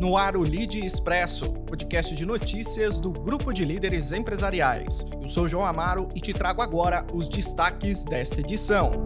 No ar o Lead Expresso, podcast de notícias do grupo de líderes empresariais. Eu sou João Amaro e te trago agora os destaques desta edição.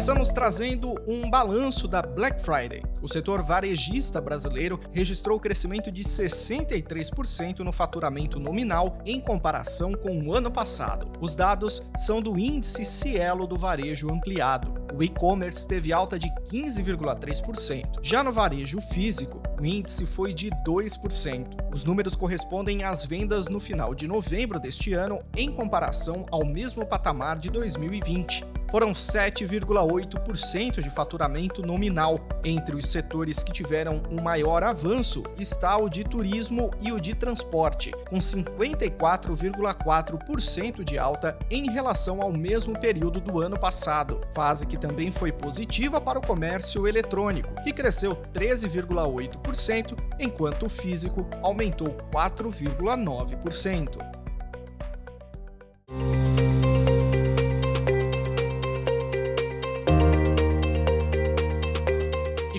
Começamos trazendo um balanço da Black Friday. O setor varejista brasileiro registrou crescimento de 63% no faturamento nominal em comparação com o ano passado. Os dados são do índice Cielo do varejo ampliado. O e-commerce teve alta de 15,3%. Já no varejo físico, o índice foi de 2%. Os números correspondem às vendas no final de novembro deste ano em comparação ao mesmo patamar de 2020 foram 7,8% de faturamento nominal. Entre os setores que tiveram um maior avanço está o de turismo e o de transporte, com 54,4% de alta em relação ao mesmo período do ano passado, fase que também foi positiva para o comércio eletrônico, que cresceu 13,8%, enquanto o físico aumentou 4,9%.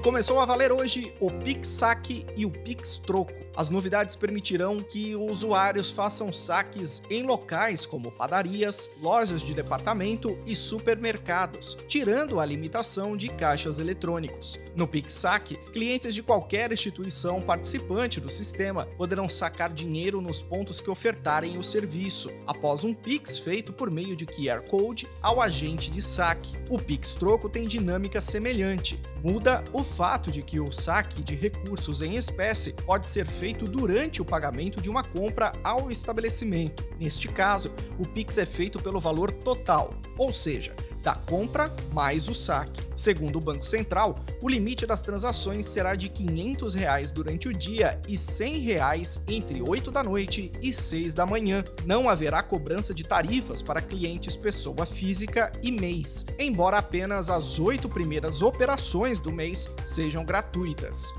Começou a valer hoje o Pix Saque e o Pix Troco. As novidades permitirão que usuários façam saques em locais como padarias, lojas de departamento e supermercados, tirando a limitação de caixas eletrônicos. No Pix Saque, clientes de qualquer instituição participante do sistema poderão sacar dinheiro nos pontos que ofertarem o serviço, após um Pix feito por meio de QR Code ao agente de saque. O Pix Troco tem dinâmica semelhante. Muda o fato de que o saque de recursos em espécie pode ser feito durante o pagamento de uma compra ao estabelecimento. Neste caso, o Pix é feito pelo valor total, ou seja, da compra mais o saque. Segundo o Banco Central, o limite das transações será de 500 reais durante o dia e 100 reais entre 8 da noite e 6 da manhã. Não haverá cobrança de tarifas para clientes pessoa física e mês, embora apenas as oito primeiras operações do mês sejam gratuitas.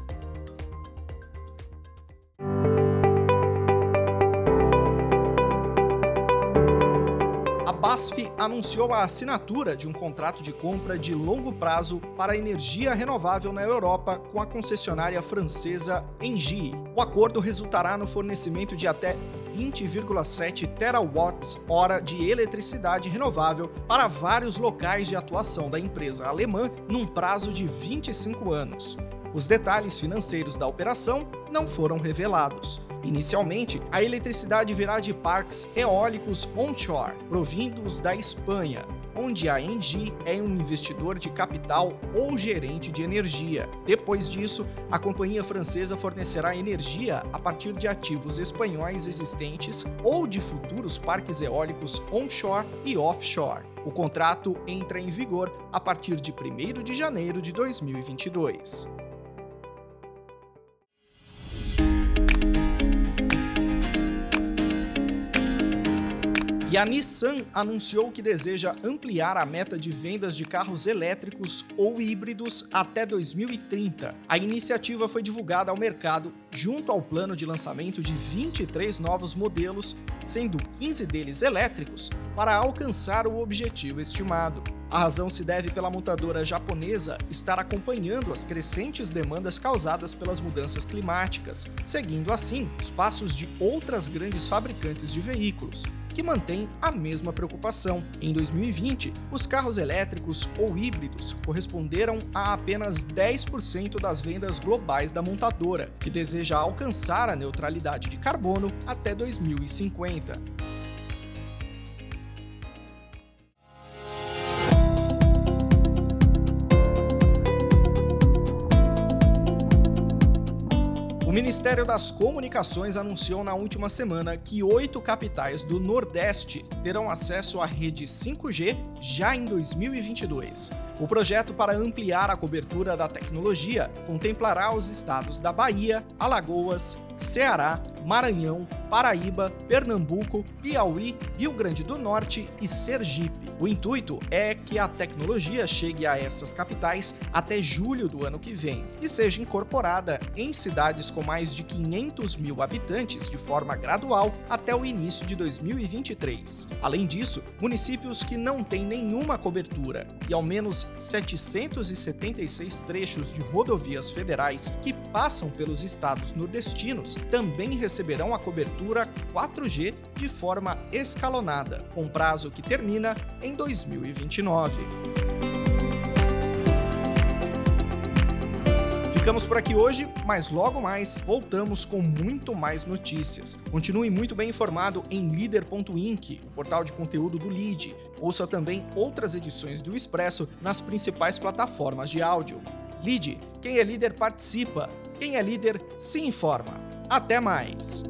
BASF anunciou a assinatura de um contrato de compra de longo prazo para energia renovável na Europa com a concessionária francesa Engie. O acordo resultará no fornecimento de até 20,7 terawatts-hora de eletricidade renovável para vários locais de atuação da empresa alemã num prazo de 25 anos. Os detalhes financeiros da operação não foram revelados. Inicialmente, a eletricidade virá de parques eólicos onshore, provindos da Espanha, onde a Engie é um investidor de capital ou gerente de energia. Depois disso, a companhia francesa fornecerá energia a partir de ativos espanhóis existentes ou de futuros parques eólicos onshore e offshore. O contrato entra em vigor a partir de 1 de janeiro de 2022. E a Nissan anunciou que deseja ampliar a meta de vendas de carros elétricos ou híbridos até 2030. A iniciativa foi divulgada ao mercado junto ao plano de lançamento de 23 novos modelos, sendo 15 deles elétricos, para alcançar o objetivo estimado. A razão se deve pela montadora japonesa estar acompanhando as crescentes demandas causadas pelas mudanças climáticas, seguindo assim os passos de outras grandes fabricantes de veículos, que mantém a mesma preocupação. Em 2020, os carros elétricos ou híbridos corresponderam a apenas 10% das vendas globais da montadora, que deseja alcançar a neutralidade de carbono até 2050. O Ministério das Comunicações anunciou na última semana que oito capitais do Nordeste terão acesso à rede 5G já em 2022. O projeto para ampliar a cobertura da tecnologia contemplará os estados da Bahia, Alagoas, Ceará, Maranhão, Paraíba, Pernambuco, Piauí, Rio Grande do Norte e Sergipe. O intuito é que a tecnologia chegue a essas capitais até julho do ano que vem e seja incorporada em cidades com mais de 500 mil habitantes de forma gradual até o início de 2023. Além disso, municípios que não têm nenhuma cobertura e ao menos 776 trechos de rodovias federais que passam pelos estados nordestinos também receberão a cobertura 4G de forma escalonada, com prazo que termina em 2029. Ficamos por aqui hoje, mas logo mais voltamos com muito mais notícias. Continue muito bem informado em leader.inc, o portal de conteúdo do Lead. Ouça também outras edições do Expresso nas principais plataformas de áudio. Lead, quem é líder participa, quem é líder se informa. Até mais!